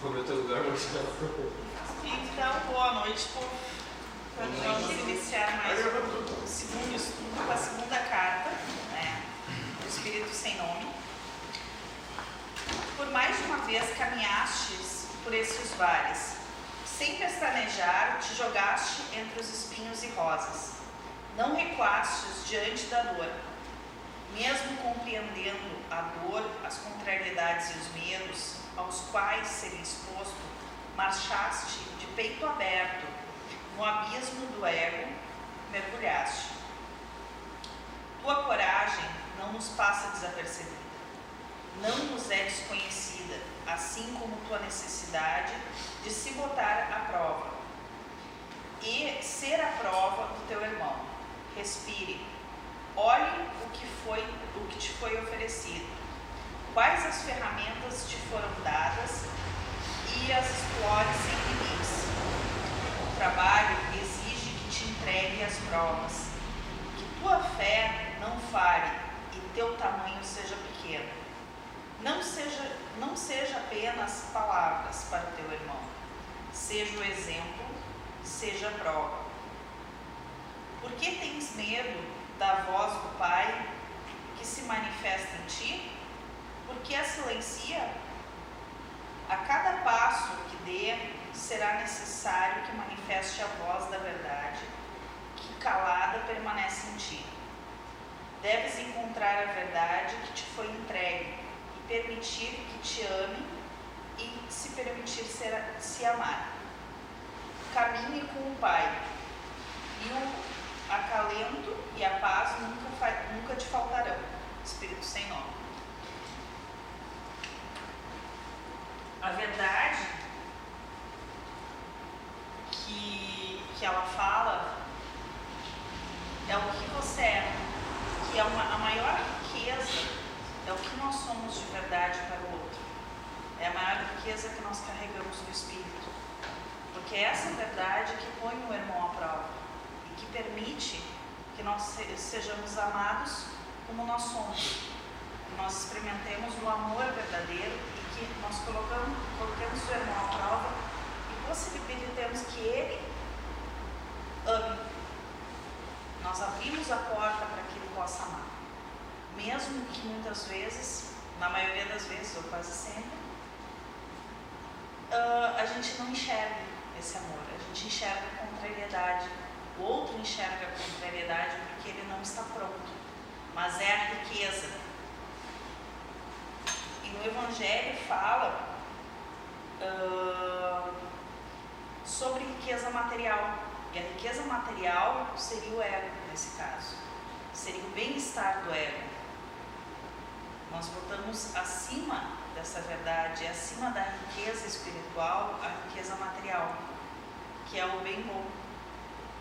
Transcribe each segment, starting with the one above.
Como é teu lugar, Marcelo? Então, boa noite, povo. Vamos iniciar mais o segundo estudo com a segunda carta, né, do Espírito Sem Nome. Por mais de uma vez caminhastes por esses vales, sem pestanejar, te jogaste entre os espinhos e rosas. Não recuastes diante da dor, mesmo compreendendo a dor, as contrariedades e os medos aos quais seria exposto, marchaste de peito aberto, no abismo do ego, mergulhaste. Tua coragem não nos passa desapercebida, não nos é desconhecida, assim como tua necessidade de se botar à prova e ser a prova do teu irmão. Respire, olhe o que foi, o que te foi oferecido, quais as ferramentas te foram dadas e as explore sem limites. O trabalho exige que te entregue as provas, que tua fé não fale e teu tamanho seja pequeno. Não seja, não seja apenas palavras para o teu irmão, seja o exemplo, seja a prova. Por que tens medo da voz do Pai que se manifesta em ti? Por que a silencia? A cada passo que dê, será necessário que manifeste a voz da verdade, que calada permanece em ti. Deves encontrar a verdade que te foi entregue e permitir que te ame e se permitir ser, se amar. Caminhe com o Pai e o acalento e a paz nunca, nunca te faltarão. Espírito sem nome. A verdade que, que ela fala é o que você é, que é uma, a maior riqueza, é o que nós somos de verdade para o outro. É a maior riqueza que nós carregamos do Espírito. Porque é essa verdade que põe o irmão à prova e que permite que nós sejamos amados como nós somos. Que nós experimentemos o amor verdadeiro e que nós colocamos, colocamos o irmão à prova e possibilitemos que ele ame. Nós abrimos a porta para que ele possa amar. Mesmo que muitas vezes, na maioria das vezes, ou quase sempre, uh, a gente não enxerga esse amor, a gente enxerga a contrariedade, o outro enxerga a contrariedade porque ele não está pronto, mas é a riqueza. E no Evangelho fala uh, sobre riqueza material. E a riqueza material seria o ego, nesse caso. Seria o bem-estar do ego. Nós botamos acima dessa verdade, acima da riqueza espiritual, a riqueza material, que é o bem bom,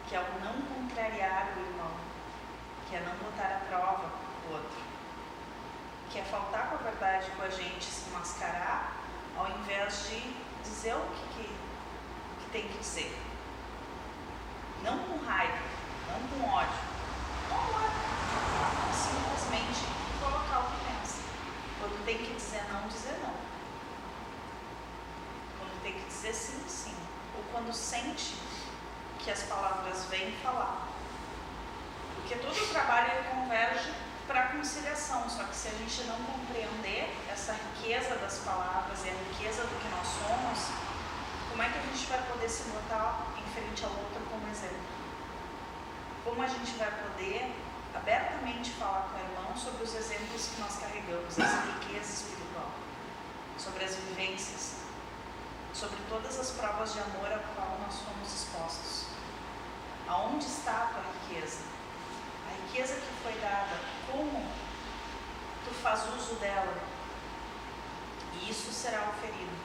que é o não contrariar o irmão, que é não botar à prova o outro, que é faltar com a verdade com a gente, se mascarar, ao invés de dizer o que, que, que tem que dizer. Não com raiva, não com ódio, não ódio, simplesmente colocar o que pensa. Quando tem que dizer não, dizer não. Quando tem que dizer sim, sim. Ou quando sente que as palavras vêm falar. Porque todo o trabalho converge para a conciliação, só que se a gente não compreender essa riqueza das palavras e a riqueza do que nós somos, como é que a gente vai poder se botar em frente ao outro como exemplo? Como a gente vai poder abertamente falar com o irmão sobre os exemplos que nós carregamos, essa riqueza espiritual, sobre as vivências, sobre todas as provas de amor a qual nós fomos expostos. Aonde está a tua riqueza? Riqueza que foi dada, como tu faz uso dela? E isso será oferido.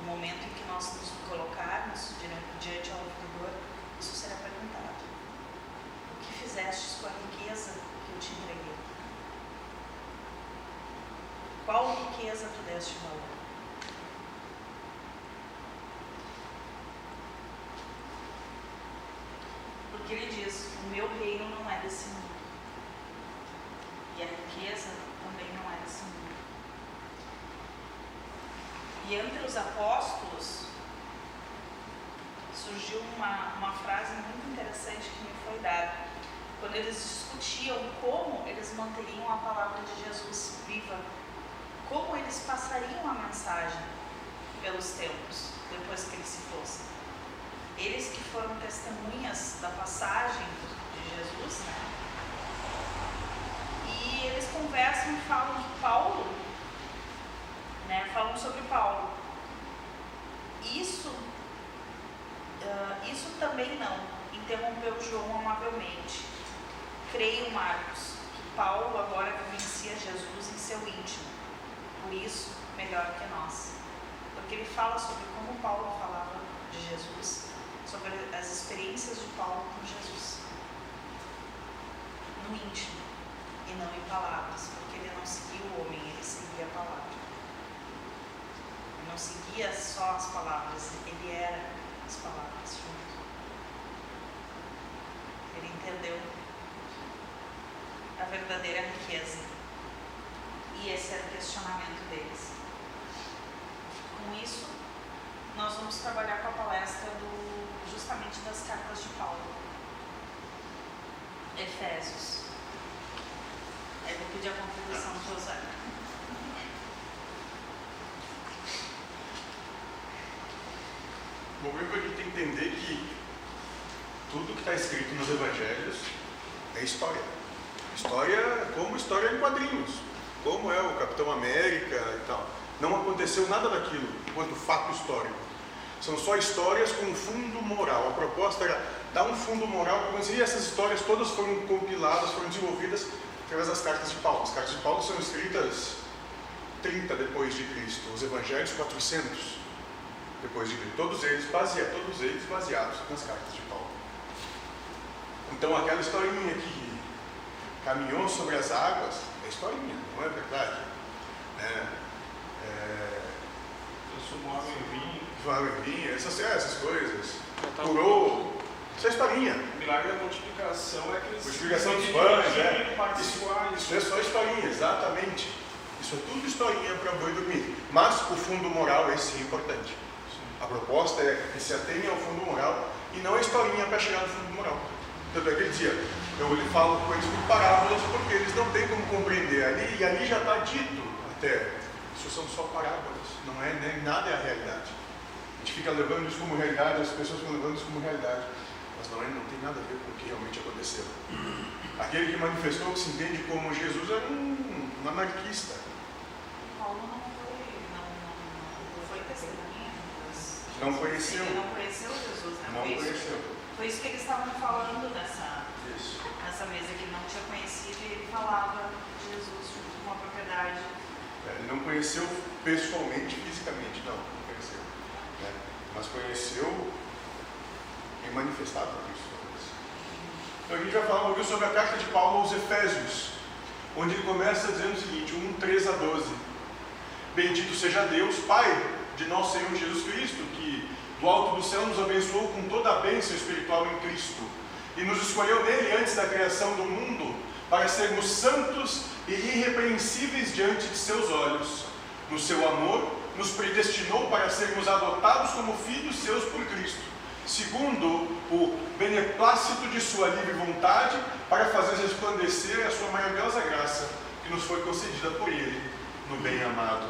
No momento em que nós nos colocarmos diante ao ouvidor, isso será perguntado. O que fizestes com a riqueza que eu te entreguei? Qual riqueza tu deste valor? Porque ele diz: O meu reino não é desse mundo. E a riqueza também não é desse mundo. E entre os apóstolos surgiu uma, uma frase muito interessante que me foi dada. Quando eles discutiam como eles manteriam a palavra de Jesus viva, como eles passariam a mensagem pelos tempos depois que ele se fosse. Eles que foram testemunhas da passagem de Jesus, né? E eles conversam e falam que Paulo, né? Falam sobre Paulo. Isso, uh, isso também não, interrompeu João amavelmente. Creio, Marcos, que Paulo agora vivencia Jesus em seu íntimo. Por isso, melhor que nós. Porque ele fala sobre como Paulo falava de Jesus, sobre as experiências de Paulo com Jesus. No íntimo e não em palavras, porque ele não seguia o homem, ele seguia a palavra. Ele não seguia só as palavras, ele era as palavras junto. Ele entendeu a verdadeira riqueza. E esse era o questionamento deles. Com isso, nós vamos trabalhar com a palestra do, justamente das cartas de Paulo. Efésios. Aí vou pedir a contribuição do José. Bom, primeiro a gente tem que entender que tudo que está escrito nos evangelhos é história. História como história em quadrinhos, como é o Capitão América e tal. Não aconteceu nada daquilo enquanto fato histórico. São só histórias com fundo moral. A proposta era dar um fundo moral e essas histórias todas foram compiladas, foram desenvolvidas através das cartas de Paulo. As cartas de Paulo são escritas 30 depois de Cristo, os evangelhos 400 depois de Cristo. Todos eles baseados, todos eles baseados nas cartas de Paulo. Então aquela historinha que caminhou sobre as águas é historinha, não é verdade? É, é, Transformou água em vinho. Vinho, essas, é, essas coisas. Tá Curou. Isso é historinha. O milagre da multiplicação é que eles. Multiplicação dos pães, é. Participar, Isso é só historinha, exatamente. Isso é tudo historinha para boi dormir. Mas o fundo moral, é importante. A proposta é que se atenha ao fundo moral e não a historinha para chegar no fundo moral. Tanto é que ele dizia, eu lhe falo com eles por parábolas porque eles não têm como compreender ali, e ali já está dito até. Isso são só parábolas, não é nem nada é a realidade. A gente fica levando isso como realidade, as pessoas ficam levando isso como realidade, mas não, não tem nada a ver com o que realmente aconteceu. Aquele que manifestou que se entende como Jesus era um, um anarquista. Paulo não foi, não, foi testemunha. Não conheceu. Ele não conheceu Jesus, né? Não foi, isso, conheceu. foi isso que eles estavam falando nessa, Isso. nessa mesa, que não tinha conhecido e ele falava de Jesus junto com a propriedade. É, Ele não conheceu pessoalmente, fisicamente, não? Mas conheceu em manifestado isso. Então a gente vai falar um pouquinho sobre a carta de Paulo aos Efésios, onde ele começa dizendo o seguinte, 1, 3 a 12. Bendito seja Deus, Pai de nosso Senhor Jesus Cristo, que do alto do céu nos abençoou com toda a bênção espiritual em Cristo e nos escolheu nele antes da criação do mundo para sermos santos e irrepreensíveis diante de seus olhos. No seu amor, nos predestinou para sermos adotados como filhos seus por Cristo, segundo o beneplácito de sua livre vontade, para fazer resplandecer a sua maravilhosa graça, que nos foi concedida por ele, no bem amado.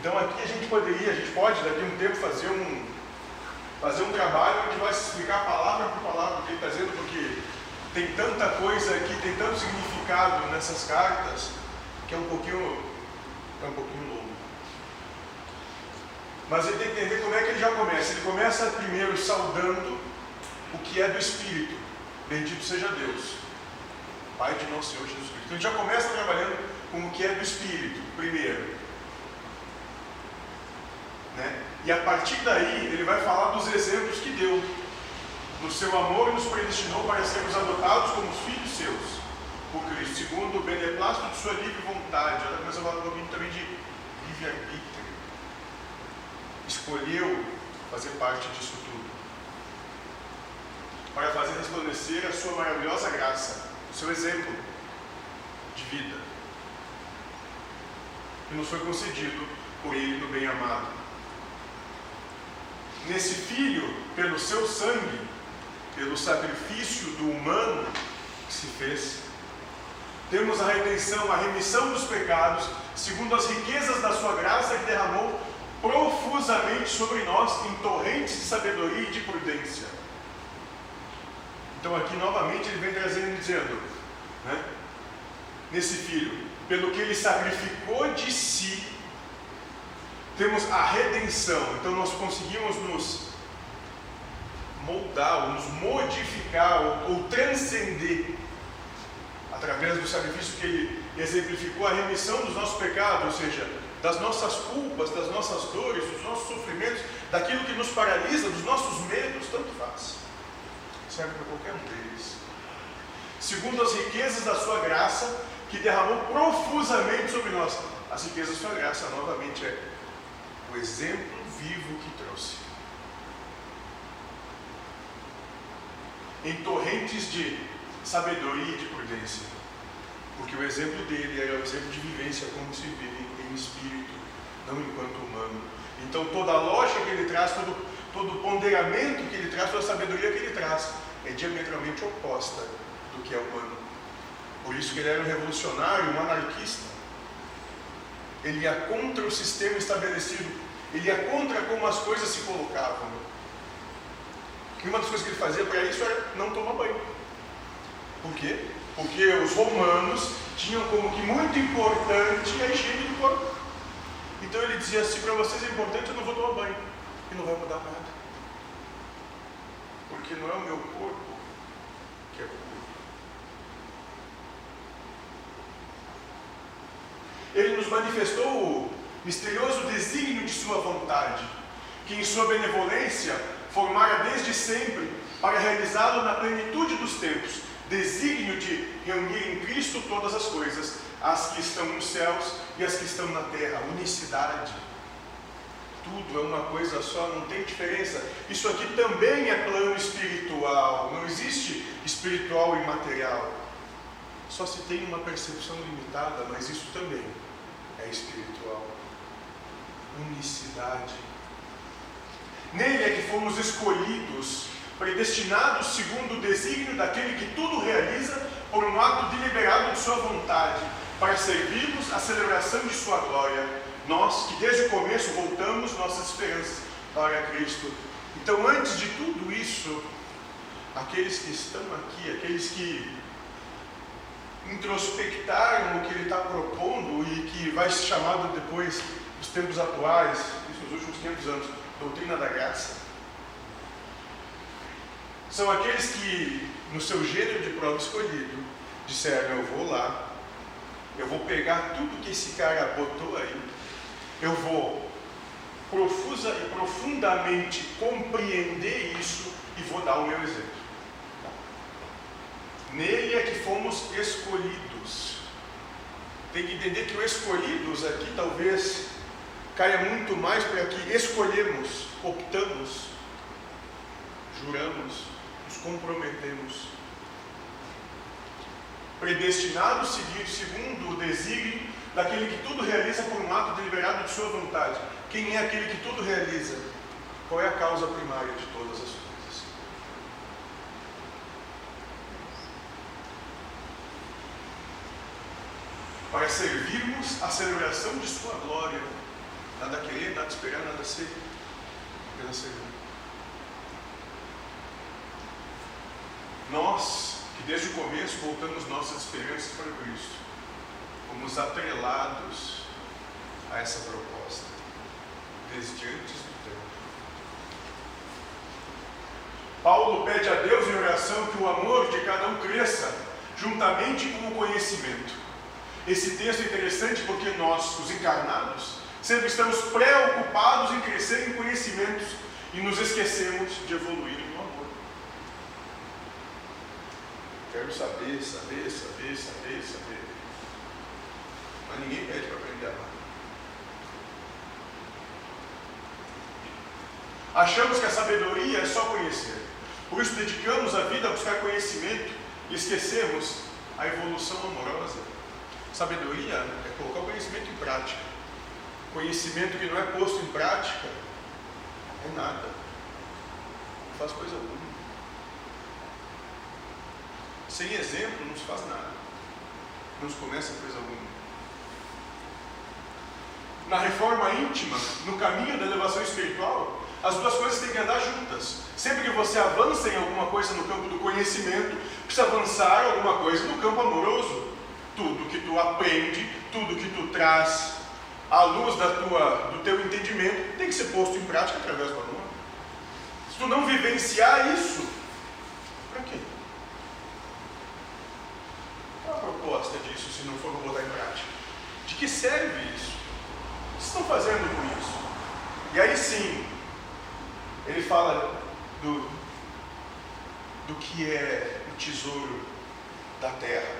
Então aqui a gente poderia, a gente pode daqui a um tempo fazer um, fazer um trabalho onde vai se explicar palavra por palavra o que ele está dizendo, porque tem tanta coisa aqui, tem tanto significado nessas cartas, que é um pouquinho, é um pouquinho longo. Mas ele tem que entender como é que ele já começa. Ele começa primeiro saudando o que é do Espírito. Bendito seja Deus, Pai de nosso Senhor Jesus Cristo. Então ele já começa trabalhando com o que é do Espírito, primeiro. Né? E a partir daí ele vai falar dos exemplos que deu. No seu amor nos predestinou para sermos adotados como filhos seus, por Cristo, segundo o beneplácito de sua livre vontade. Ela começa a falar um pouquinho também de livre-arbítrio. Escolheu fazer parte disso tudo. Para fazer resplandecer a sua maravilhosa graça, o seu exemplo de vida. que nos foi concedido por Ele no bem amado. Nesse Filho, pelo seu sangue, pelo sacrifício do humano que se fez, temos a redenção, a remissão dos pecados, segundo as riquezas da sua graça que derramou profusamente sobre nós em torrentes de sabedoria e de prudência. Então aqui novamente ele vem trazendo dizendo, né, nesse filho, pelo que ele sacrificou de si, temos a redenção. Então nós conseguimos nos moldar, ou nos modificar, ou, ou transcender através do sacrifício que ele exemplificou a remissão dos nossos pecados, ou seja, das nossas culpas, das nossas dores, dos nossos sofrimentos, daquilo que nos paralisa, dos nossos medos, tanto faz. Serve para qualquer um deles. Segundo as riquezas da sua graça, que derramou profusamente sobre nós. As riquezas da sua graça, novamente, é o exemplo vivo que trouxe. Em torrentes de sabedoria e de prudência. Porque o exemplo dele era o exemplo de vivência como se vive em espírito, não enquanto humano. Então toda a lógica que ele traz, todo, todo o ponderamento que ele traz, toda a sabedoria que ele traz, é diametralmente oposta do que é humano. Por isso que ele era um revolucionário, um anarquista. Ele ia contra o sistema estabelecido, ele ia contra como as coisas se colocavam. E uma das coisas que ele fazia para isso era não tomar banho. Por quê? Porque os romanos tinham como que muito importante a higiene do corpo. Então ele dizia assim: para vocês é importante, eu não vou tomar banho. E não vai mudar nada. Porque não é o meu corpo que é puro. Ele nos manifestou o misterioso desígnio de Sua vontade, que em Sua benevolência formara desde sempre para realizá-lo na plenitude dos tempos desígnio de reunir em Cristo todas as coisas, as que estão nos céus e as que estão na terra, unicidade. Tudo é uma coisa só, não tem diferença. Isso aqui também é plano espiritual, não existe espiritual e material. Só se tem uma percepção limitada, mas isso também é espiritual. Unicidade. Nele é que fomos escolhidos predestinados segundo o desígnio daquele que tudo realiza por um ato deliberado de sua vontade, para servirmos à celebração de sua glória. Nós que desde o começo voltamos nossas esperanças para Cristo. Então, antes de tudo isso, aqueles que estão aqui, aqueles que introspectaram o que ele está propondo e que vai ser chamado depois, nos tempos atuais, nos últimos 500 anos, doutrina da graça, são aqueles que, no seu gênero de prova escolhido, disseram: Eu vou lá, eu vou pegar tudo que esse cara botou aí, eu vou profusa e profundamente compreender isso e vou dar o meu exemplo. Nele é que fomos escolhidos. Tem que entender que o escolhidos aqui talvez caia muito mais para que escolhemos, optamos, juramos, comprometemos. Predestinados seguir segundo o desígnio daquele que tudo realiza por um ato deliberado de sua vontade. Quem é aquele que tudo realiza? Qual é a causa primária de todas as coisas? Para servirmos a celebração de sua glória. Nada querer, nada esperar, nada ser. Apenas servir. Nós, que desde o começo voltamos nossas esperanças para Cristo, fomos atrelados a essa proposta, desde antes do tempo. Paulo pede a Deus em oração que o amor de cada um cresça, juntamente com o conhecimento. Esse texto é interessante porque nós, os encarnados, sempre estamos preocupados em crescer em conhecimentos e nos esquecemos de evoluir no amor. Quero saber, saber, saber, saber, saber. Mas ninguém pede para aprender a amar. Achamos que a sabedoria é só conhecer. Por isso dedicamos a vida a buscar conhecimento e esquecemos a evolução amorosa. Sabedoria é colocar o conhecimento em prática. conhecimento que não é posto em prática é nada. Não faz coisa alguma. Sem exemplo não se faz nada. Não se começa coisa alguma. Na reforma íntima, no caminho da elevação espiritual, as duas coisas têm que andar juntas. Sempre que você avança em alguma coisa no campo do conhecimento, precisa avançar alguma coisa no campo amoroso. Tudo que tu aprende, tudo que tu traz à luz da tua, do teu entendimento, tem que ser posto em prática através do amor. Se tu não vivenciar isso, para quê? Proposta disso se não for botar em prática? De que serve isso? O que estão fazendo com isso? E aí sim, ele fala do, do que é o tesouro da terra.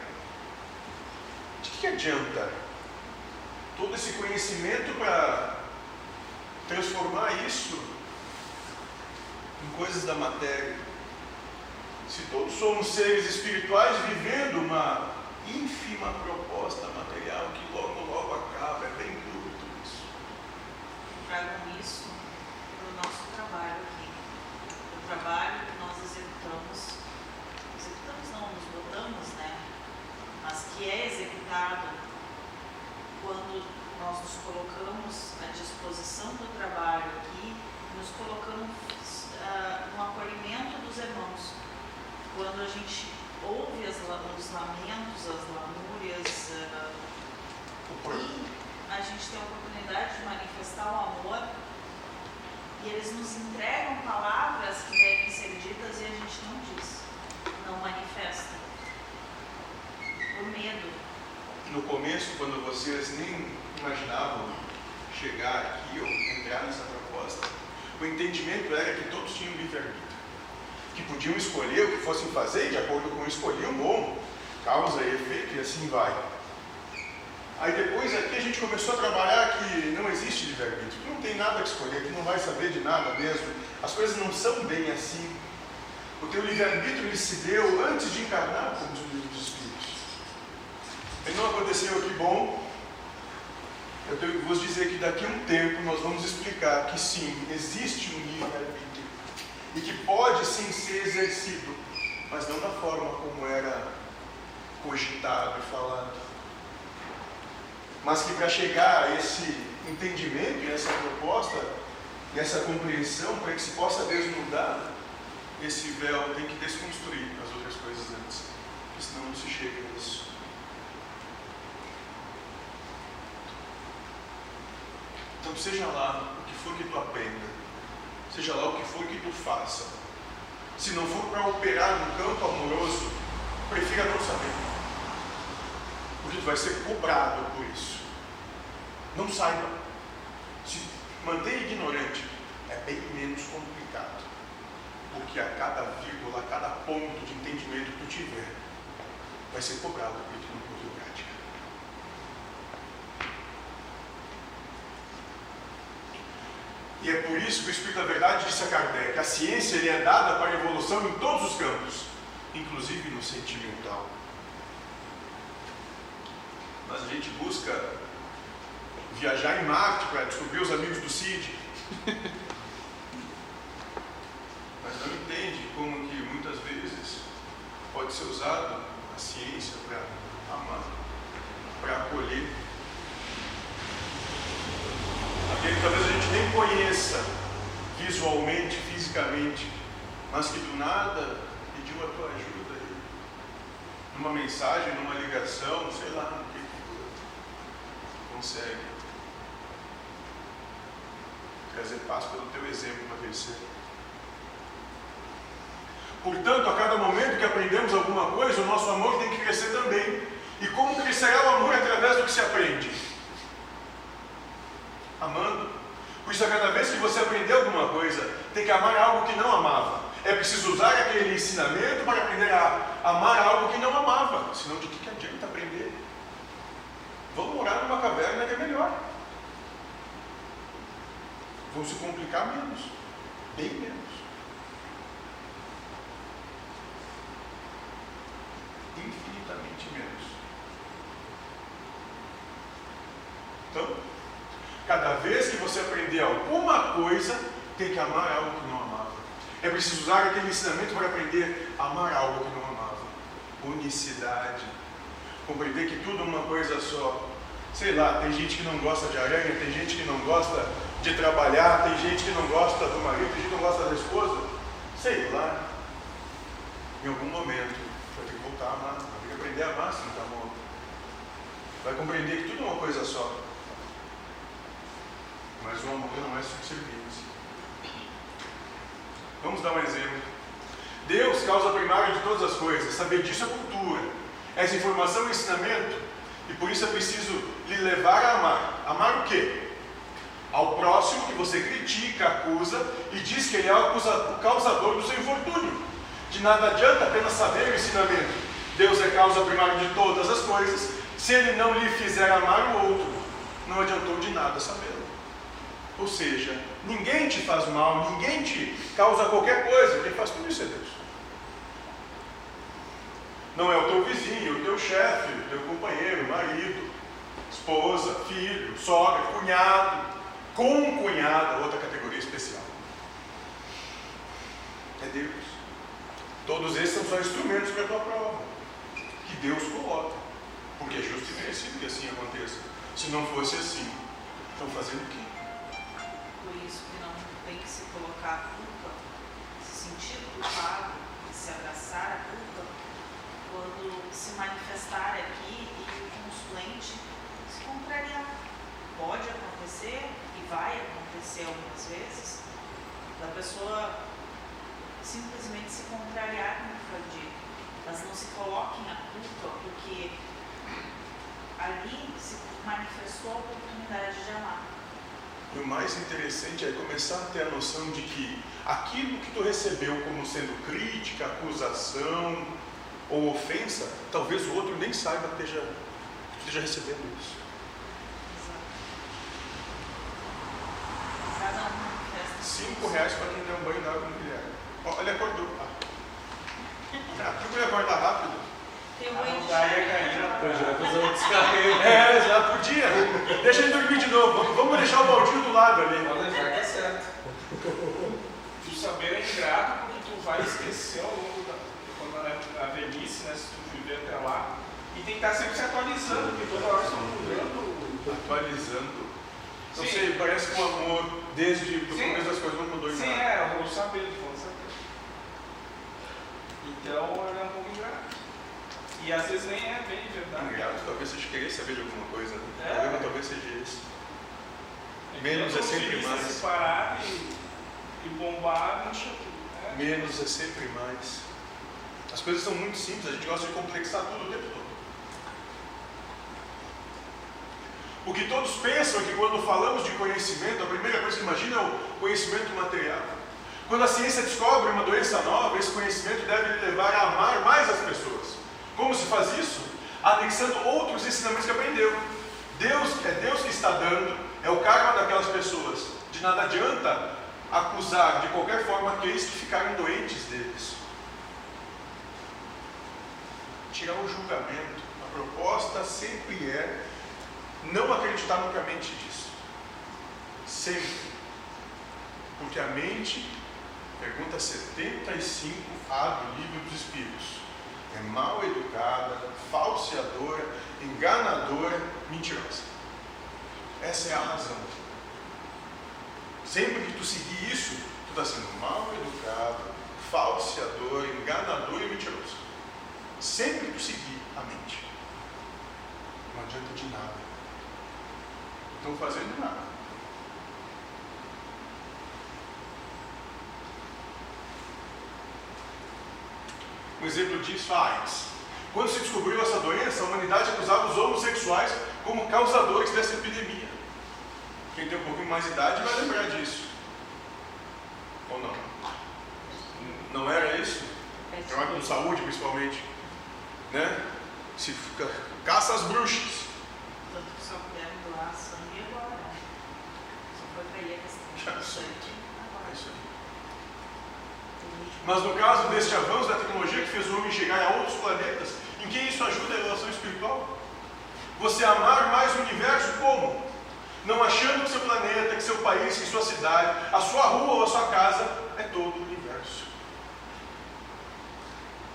De que adianta todo esse conhecimento para transformar isso em coisas da matéria? Se todos somos seres espirituais vivendo uma ínfima proposta material que logo, logo acaba, é bem duro tudo isso. Tragam isso nosso trabalho aqui. O trabalho que nós executamos, executamos não, nos botamos, né? Mas que é executado quando nós nos colocamos à disposição do trabalho aqui, nos colocamos uh, no acolhimento dos irmãos. Quando a gente ouve as, os lamentos, as lamúrias, uh, e a gente tem a oportunidade de manifestar o amor e eles nos entregam palavras que devem ser ditas e a gente não diz, não manifesta. Por medo. No começo, quando vocês nem imaginavam chegar aqui ou entrar nessa proposta, o entendimento era que todos tinham livre-arbítrio. Que podiam escolher o que fossem fazer e de acordo com o escolhiam, bom, causa e efeito e assim vai. Aí depois aqui a gente começou a trabalhar que não existe livre-arbítrio, que não tem nada que escolher, que não vai saber de nada mesmo. As coisas não são bem assim. O teu livre-arbítrio ele se deu antes de encarnar como um livro dos Espíritos. E não aconteceu aqui bom. Eu tenho que vos dizer que daqui a um tempo nós vamos explicar que sim, existe um livre-arbítrio. E que pode sim ser exercido, mas não da forma como era cogitado e falado mas que para chegar a esse entendimento e essa proposta e essa compreensão, para que se possa desnudar esse véu, tem que desconstruir as outras coisas antes, porque senão não se chega a isso. Então, seja lá o que for que tu aprenda, seja lá o que for que tu faça, se não for para operar no campo amoroso, prefira não saber porque tu vai ser cobrado por isso. Não saiba. Se manter ignorante é bem menos complicado. Porque a cada vírgula, a cada ponto de entendimento que tu tiver, vai ser cobrado porque tu não em prática. E é por isso que o Espírito da Verdade disse a Kardec: a ciência é dada para a evolução em todos os campos, inclusive no sentimental mas a gente busca viajar em Marte para descobrir os amigos do Cid. mas não entende como que muitas vezes pode ser usado a ciência para amar, para acolher. Aquele que talvez a gente nem conheça visualmente, fisicamente, mas que do nada pediu a tua ajuda aí. Numa mensagem, numa ligação, sei lá, consegue trazer paz pelo teu exemplo para crescer. Portanto, a cada momento que aprendemos alguma coisa, o nosso amor tem que crescer também. E como crescerá o amor através do que se aprende? Amando. Por isso, a cada vez que você aprender alguma coisa, tem que amar algo que não amava. É preciso usar aquele ensinamento para aprender a amar algo que não amava. Senão, de que adianta aprender? Vão morar numa caverna que é melhor. Vão se complicar menos. Bem menos. Então, cada vez que você aprender alguma coisa, tem que amar algo que não amava. É preciso usar aquele ensinamento para aprender a amar algo que não amava. Unicidade. Compreender que tudo é uma coisa só. Sei lá, tem gente que não gosta de aranha, tem gente que não gosta de trabalhar, tem gente que não gosta do marido, tem gente que não gosta da esposa. Sei lá. Em algum momento, vai ter que voltar a amar, aprender a se não está morto. Vai compreender que tudo é uma coisa só. Mas o amor não é subserviência. Vamos dar um exemplo. Deus, causa primária de todas as coisas. Saber disso é cultura. Essa informação é ensinamento. E por isso é preciso lhe levar a amar. Amar o quê? Ao próximo que você critica, acusa e diz que ele é o causador do seu infortúnio. De nada adianta apenas saber o ensinamento. Deus é causa primária de todas as coisas. Se ele não lhe fizer amar o outro, não adiantou de nada sabê-lo. Ou seja, ninguém te faz mal, ninguém te causa qualquer coisa, quem faz tudo isso é Deus. Não é o teu vizinho, o teu chefe, o teu companheiro, marido, esposa, filho, sogra, cunhado, concunhada, outra categoria especial. É Deus. Todos esses são só instrumentos para a tua prova, que Deus coloca, porque é justo e merecido que assim aconteça. Se não fosse assim, estão fazendo o quê? colocar a culpa, se sentir culpado, se abraçar a culpa, quando se manifestar aqui e o consulente se contrariar. Pode acontecer e vai acontecer algumas vezes da pessoa simplesmente se contrariar, como foi dito, mas não se coloquem a culpa porque ali se manifestou a oportunidade de amar. E o mais interessante é começar a ter a noção de que aquilo que tu recebeu como sendo crítica, acusação ou ofensa, talvez o outro nem saiba que esteja, esteja recebendo isso. Cinco reais para quem der um banho d'água no Guilherme. Olha, acordou. Ah, procura acordar rápido. Tem um banho de Já ia cair na Eu já fiz um descarrego. É, já podia. Deixa ele dormir de novo. Vamos deixar o baldinho do lado ali. Pode deixar que é certo. Tu saber é ingrato porque tu vai esquecer ao longo da quando a, a velhice, né? Se tu viver até lá. E tem que estar sempre se atualizando, porque toda hora estão mudando. Atualizando. Não Sim. sei, parece que o amor, desde o Sim. começo das coisas, não mudou em Sim, nada. é, vou saber, vou saber. Então é um pouco ingrato. E às vezes nem é bem verdade. Ingrato, talvez seja querer saber de alguma coisa. Né? É. O problema talvez seja esse. Menos é sempre se mais. Se parar e, e bombar, não. Né? Menos é sempre mais. As coisas são muito simples, a gente gosta de complexar tudo o tempo todo. O que todos pensam é que quando falamos de conhecimento, a primeira coisa que imagina é o conhecimento material. Quando a ciência descobre uma doença nova, esse conhecimento deve levar a amar mais as pessoas. Como se faz isso? Anexando outros ensinamentos que aprendeu. Deus, é Deus que está dando, é o karma daquelas pessoas. De nada adianta acusar de qualquer forma aqueles que ficaram doentes deles. Tirar o julgamento. A proposta sempre é não acreditar no que a mente diz. Sempre. Porque a mente, pergunta 75A do livro dos Espíritos, é mal educada, falseadora, enganadora, mentirosa. Essa é a razão. Sempre que tu seguir isso, tu está sendo mal educado, falseador, enganador e mentiroso. Sempre que tu seguir a mente. Não adianta de nada. Não fazendo nada. Um exemplo disso, a AIDS. Quando se descobriu essa doença, a humanidade acusava os homossexuais como causadores dessa epidemia. Quem tem um pouquinho mais de idade vai lembrar disso. Ou não? Não era isso? Trabalho com saúde, principalmente. Né? Se fica, caça as bruxas. Tanto que só puderam doar sangue agora. Só foi para a questão do sangue. É Agora. isso aí. Tem Mas no caso deste avanço da tecnologia que fez o homem chegar a outros planetas, em que isso ajuda a relação espiritual? Você amar mais o universo como? não achando que seu planeta, que seu país, que sua cidade, a sua rua ou a sua casa é todo o universo.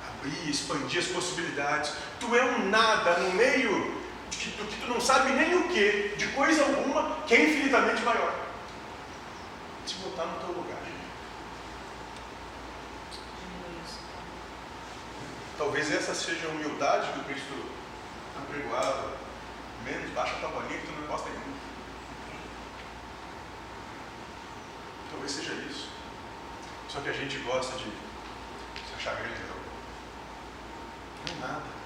Abrir, expandir as possibilidades. Tu é um nada no meio de que tu, que tu não sabe nem o que, de coisa alguma, que é infinitamente maior. Se botar no teu lugar. Talvez essa seja a humildade que o Cristo apregoava. Menos, baixa a tua bolinha que tu não gosta nenhuma. Talvez seja isso. Só que a gente gosta de se achar grande. Não é nada.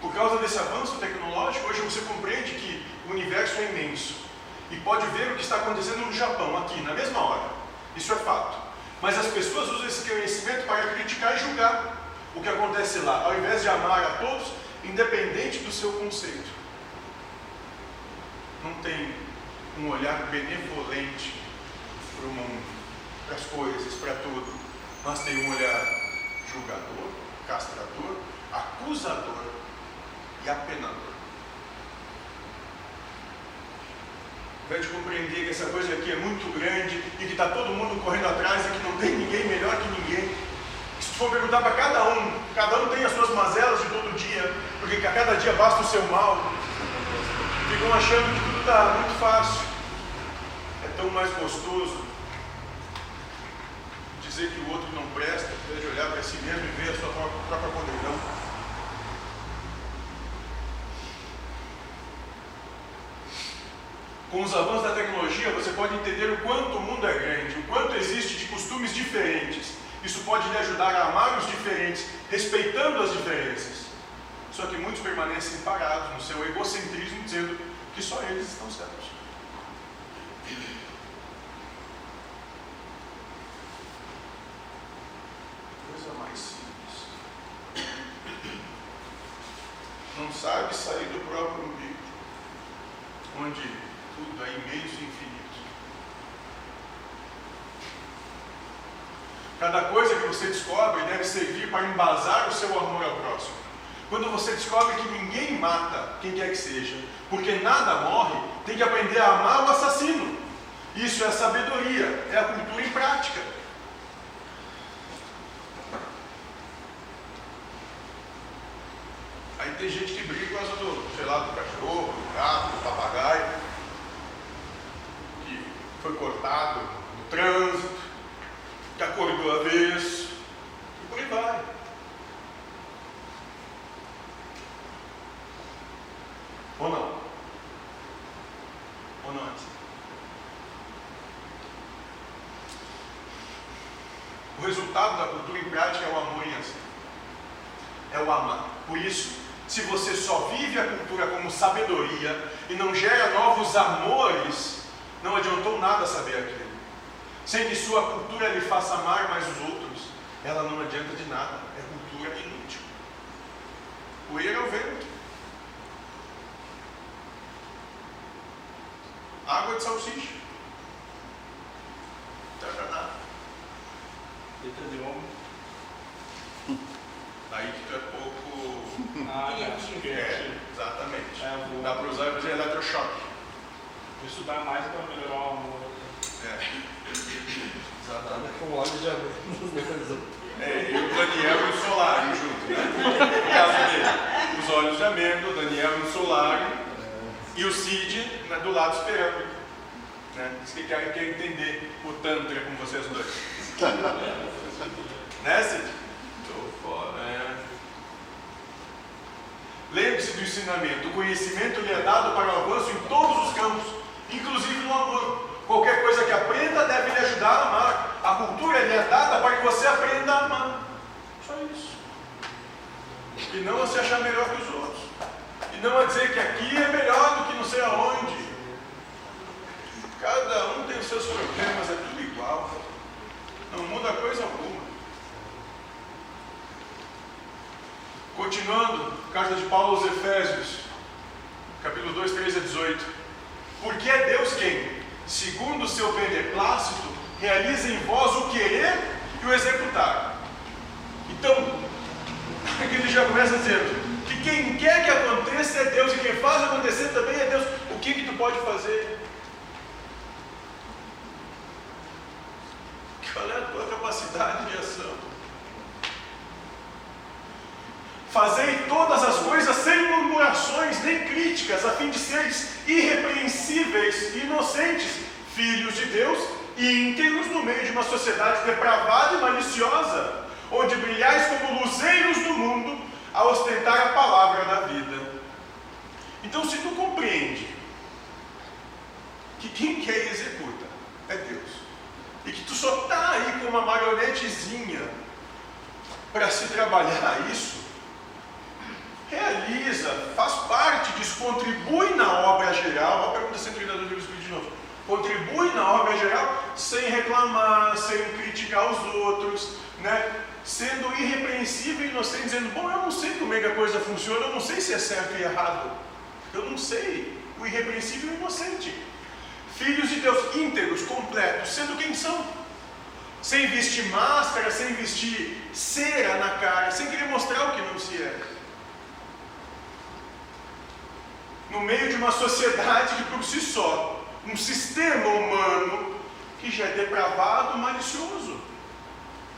Por causa desse avanço tecnológico, hoje você compreende que o universo é imenso e pode ver o que está acontecendo no Japão, aqui, na mesma hora. Isso é fato. Mas as pessoas usam esse conhecimento para criticar e julgar o que acontece lá, ao invés de amar a todos, independente do seu conceito. Não tem um olhar benevolente para o mundo, para as coisas, para tudo, mas tem um olhar julgador, castrador, acusador e apenador. Para de compreender que essa coisa aqui é muito grande e que está todo mundo correndo atrás e que não tem ninguém melhor que ninguém. Se for perguntar para cada um, cada um tem as suas mazelas de todo dia, porque a cada dia basta o seu mal. Ficam achando que tudo está muito fácil. É tão mais gostoso dizer que o outro não presta, de olhar para si mesmo e ver a sua própria podridão. Com os avanços da tecnologia, você pode entender o quanto o mundo é grande, o quanto existe de costumes diferentes. Isso pode lhe ajudar a amar os diferentes, respeitando as diferenças. Só que muitos permanecem parados no seu egocentrismo, dizendo que só eles estão certos. Coisa mais simples. Não sabe sair do próprio umbigo, onde tudo é imenso e infinito. Cada coisa que você descobre deve servir para embasar o seu amor ao próximo. Quando você descobre que ninguém mata quem quer que seja, porque nada morre, tem que aprender a amar o assassino. Isso é sabedoria, é a cultura em prática. Aí tem gente que briga por causa do, sei lá, do cachorro, do gato, do papagaio foi cortado no trânsito, que acordou avesso, e por aí vai. Ou não? Ou não é assim? O resultado da cultura em prática é o amor em ação. É o amar. Por isso, se você só vive a cultura como sabedoria e não gera novos amores, não adiantou nada saber aquilo. Sem que sua cultura lhe faça amar mais os outros, ela não adianta de nada. É cultura inútil. Poeira é o vento. Água de salsicha. Não adianta nada. Aí que tu é pouco. Ah, Criativo. É, exatamente. É, vou- Dá para usar e fazer eletrochoque. Vou estudar mais para melhorar o amor. É. Exatamente. Com óleo de amêndoas. É, e o Daniel e o Solari junto, né? No caso dele. Os olhos de amêndoa, o Daniel e o Solari. E o Cid né, do lado esperando. Né? Diz que quer, quer entender o Tantra com vocês dois. né, Cid? Tô fora. É. Lembre-se do ensinamento. O conhecimento lhe é dado para o avanço em todos os campos, inclusive no amor. Qualquer coisa que aprenda deve lhe ajudar a amar. A cultura lhe é dada para que você aprenda a amar. Só isso. E não a se achar melhor que os outros. E não a dizer que aqui é melhor do que não sei aonde. Cada um tem os seus problemas, é tudo igual. Não muda coisa alguma. Continuando, carta de Paulo aos Efésios, capítulo 2, 13 a 18. Porque é Deus quem, segundo o seu beneplácito, realiza em vós o querer e o executar. Então, aqui ele já começa dizendo: que, quem quer que aconteça é Deus, e quem faz acontecer também é Deus. O que que tu pode fazer? Qual é a tua capacidade de ação? Fazei todas as coisas sem murmurações nem críticas, a fim de seres irrepreensíveis inocentes, filhos de Deus e íntegros no meio de uma sociedade depravada e maliciosa, onde brilhais como luzeiros do mundo a ostentar a palavra da vida. Então, se tu compreende que quem quer e executa é Deus, e que tu só está aí com uma marionetezinha para se trabalhar isso, realiza, faz parte disso, contribui na obra geral. A pergunta 132 do Espírito de novo. Contribui na obra geral sem reclamar, sem criticar os outros, né? sendo irrepreensível e inocente, dizendo: Bom, eu não sei como é que a coisa funciona, eu não sei se é certo e errado. Eu não sei. O irrepreensível e inocente. Filhos de Deus íntegros, completos, sendo quem são. Sem vestir máscara, sem vestir cera na cara, sem querer mostrar o que não se é. No meio de uma sociedade que por si só, um sistema humano que já é depravado, malicioso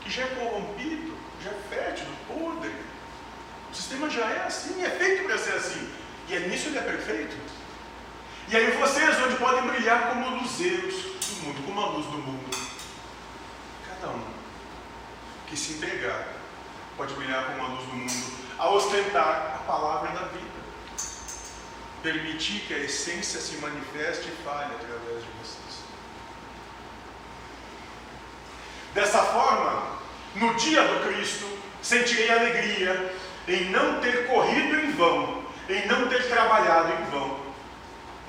que já é corrompido, já é fértil, podre. O sistema já é assim, é feito para ser assim. E é nisso ele é perfeito. E aí vocês onde podem brilhar como luzeiros do mundo, como a luz do mundo. Cada um que se entregar pode brilhar como a luz do mundo, a ostentar a palavra da vida. Permitir que a essência se manifeste e fale através de vocês. Dessa forma, no dia do Cristo, sentirei alegria em não ter corrido em vão, em não ter trabalhado em vão.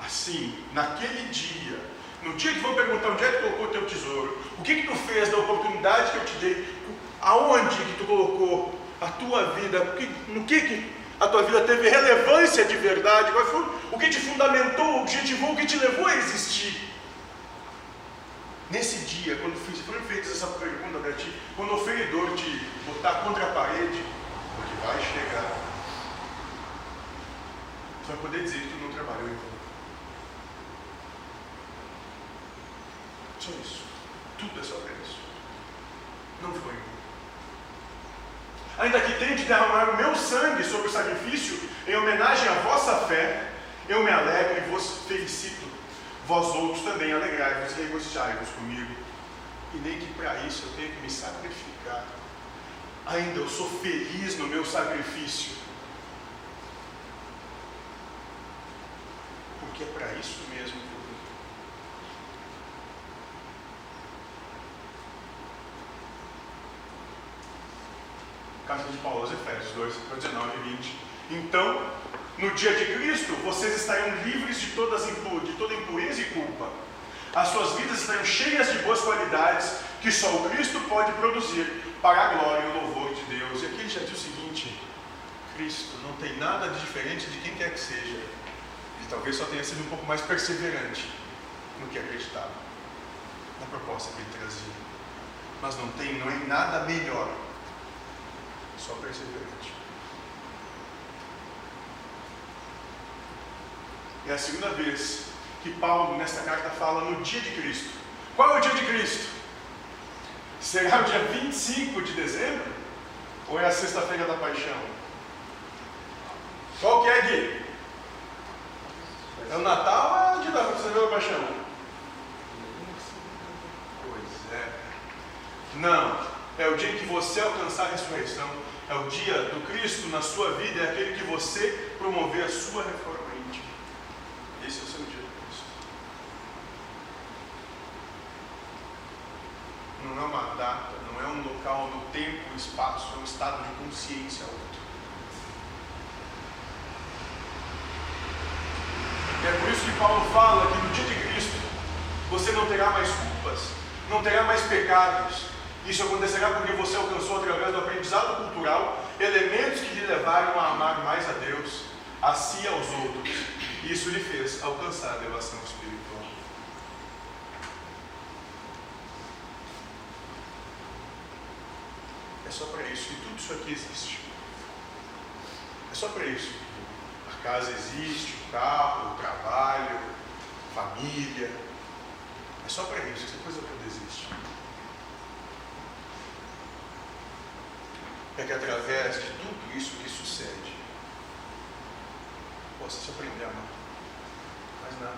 Assim, naquele dia, no dia que vão perguntar onde é que tu colocou o teu tesouro, o que que tu fez da oportunidade que eu te dei, aonde que tu colocou a tua vida, no que que a tua vida teve relevância de verdade, qual foi o que te fundamentou, o que te levou a existir. Nesse dia, quando foi feita essa pergunta para ti, quando o feridor te botar contra a parede, porque vai chegar, tu vai poder dizer que tu não trabalhou em Só isso. Tudo é sobre isso. Não foi. Ainda que tenha de derramar o meu sangue sobre o sacrifício, em homenagem à vossa fé, eu me alegro e vos felicito vós outros também alegrai-vos e regozijai-vos comigo. E nem que para isso eu tenha que me sacrificar. Ainda eu sou feliz no meu sacrifício. Porque é para isso mesmo que eu vim. Carta de Paulo aos Efésios 2, 19 e 20. Então, no dia de Cristo, vocês estarão livres de, todas, de toda impureza e culpa. As suas vidas estarão cheias de boas qualidades que só o Cristo pode produzir para a glória e o louvor de Deus. E aqui ele já diz o seguinte: Cristo não tem nada de diferente de quem quer que seja. Ele talvez só tenha sido um pouco mais perseverante no que acreditava, na proposta que ele trazia. Mas não tem, não é nada melhor, só perseverante. É a segunda vez que Paulo, nesta carta, fala no dia de Cristo. Qual é o dia de Cristo? Será o dia 25 de dezembro? Ou é a sexta-feira da paixão? Qual que é, Gui? É o Natal ou é o dia da sexta-feira da paixão? Pois é. Não. É o dia em que você alcançar a ressurreição. É o dia do Cristo na sua vida. É aquele que você promover a sua reforma. Esse é o seu dia de Cristo. Não é uma data, não é um local no tempo, espaço, é um estado de consciência outro. E é por isso que Paulo fala que no dia de Cristo você não terá mais culpas, não terá mais pecados. Isso acontecerá porque você alcançou através do aprendizado cultural elementos que lhe levaram a amar mais a Deus, a si e aos outros. Isso lhe fez alcançar a elevação espiritual. É só para isso que tudo isso aqui existe. É só para isso. A casa existe, o carro, o trabalho, família. É só para isso, essa coisa toda existe. É que através de tudo isso que sucede, possa se aprender a amar. Mais nada.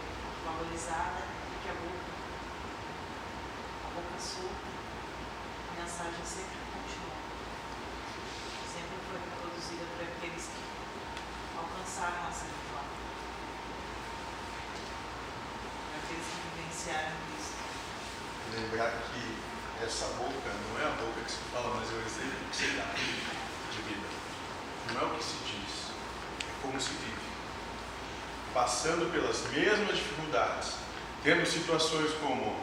valorizada e que a boca, a boca solta, a mensagem sempre continuou. Sempre foi produzida por aqueles que alcançaram essa vitória. Por aqueles que vivenciaram isso. Lembrar que essa boca não é a boca que se fala, mas é o exemplo que se dá de vida. Não é o que se diz, é como se vive. Passando pelas mesmas dificuldades, tendo situações como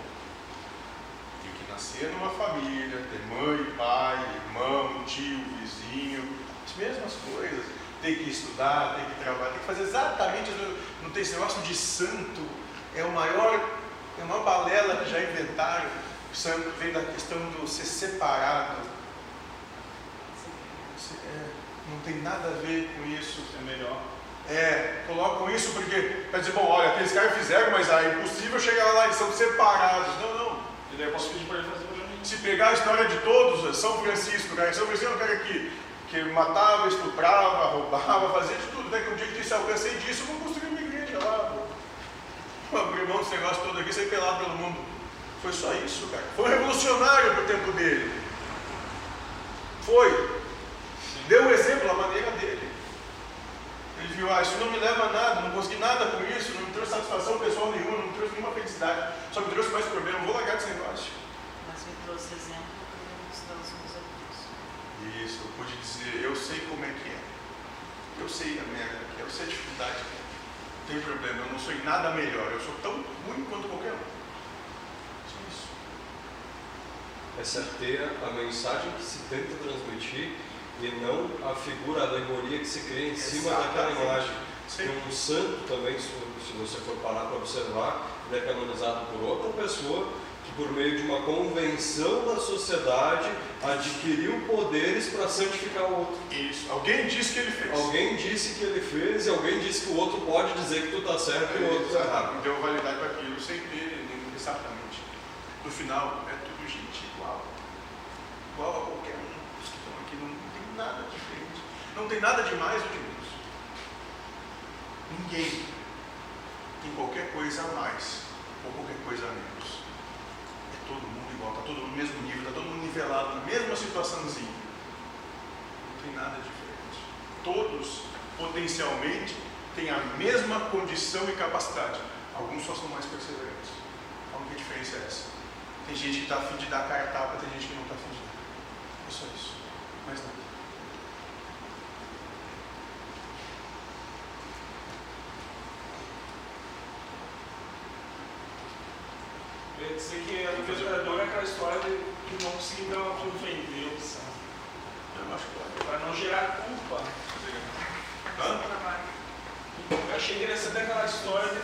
ter que nascer numa família, ter mãe, pai, irmão, tio, vizinho, as mesmas coisas. Ter que estudar, ter que trabalhar, ter que fazer exatamente. Não tem esse negócio de santo, é o maior, é a maior balela que já inventaram santo vem da questão do ser separado. É, não tem nada a ver com isso. É melhor. É, colocam isso porque, para dizer, bom, olha, aqueles caras fizeram, mas é impossível chegar lá, eles são separados. Não, não. E daí eu posso pedir para ele fazer mim. Se pegar a história de todos, São Francisco, cara, São Francisco é um cara que, que matava, estuprava, roubava, fazia de tudo. Até que um dia ele disse, alcancei disso, vamos construir uma igreja lá. Vou abrir mão desse negócio todo aqui, sair pelado pelo mundo. Foi só isso, cara. Foi revolucionário para o tempo dele. Foi. Deu um exemplo, a maneira dele. Ele viu, ah, isso não me leva a nada, não consegui nada com isso, não me trouxe satisfação pessoal nenhuma, não me trouxe nenhuma felicidade, só me trouxe mais problema, vou largar desse negócio. Mas me trouxe exemplo para mostrar os meus amigos. Isso, eu pude dizer, eu sei como é que é. Eu sei a merda que é, eu sei a dificuldade que é. Não tem problema, eu não sou em nada melhor, eu sou tão ruim quanto qualquer um. é certeira a mensagem que se tenta transmitir e não a figura, a alegoria que se cria em cima daquela imagem. Tem um santo também, se você for parar para observar, ele é canonizado por outra pessoa que, por meio de uma convenção da sociedade, adquiriu poderes para santificar o outro. Isso. Alguém disse que ele fez. Alguém disse que ele fez e alguém disse que o outro pode dizer que tu está certo e o outro está errado. Deu validade para aquilo sem ter exatamente. No final, é igual a qualquer um dos que estão aqui, não, não tem nada diferente. Não tem nada de mais ou de menos. Ninguém tem qualquer coisa a mais ou qualquer coisa a menos. É todo mundo igual, está todo mundo no mesmo nível, está todo mundo nivelado, na mesma situaçãozinha. Não tem nada diferente. Todos, potencialmente, têm a mesma condição e capacidade. Alguns só são mais perseverantes. A única diferença é essa. Tem gente que está afim de dar cartapa, tem gente que não está afim de dar. É só isso. Mais nada. Eu ia dizer que a libertadora é aquela história de não conseguir dar uma convendeu, sabe? Eu acho que Para não gerar culpa. Hã? Eu achei interessante aquela história de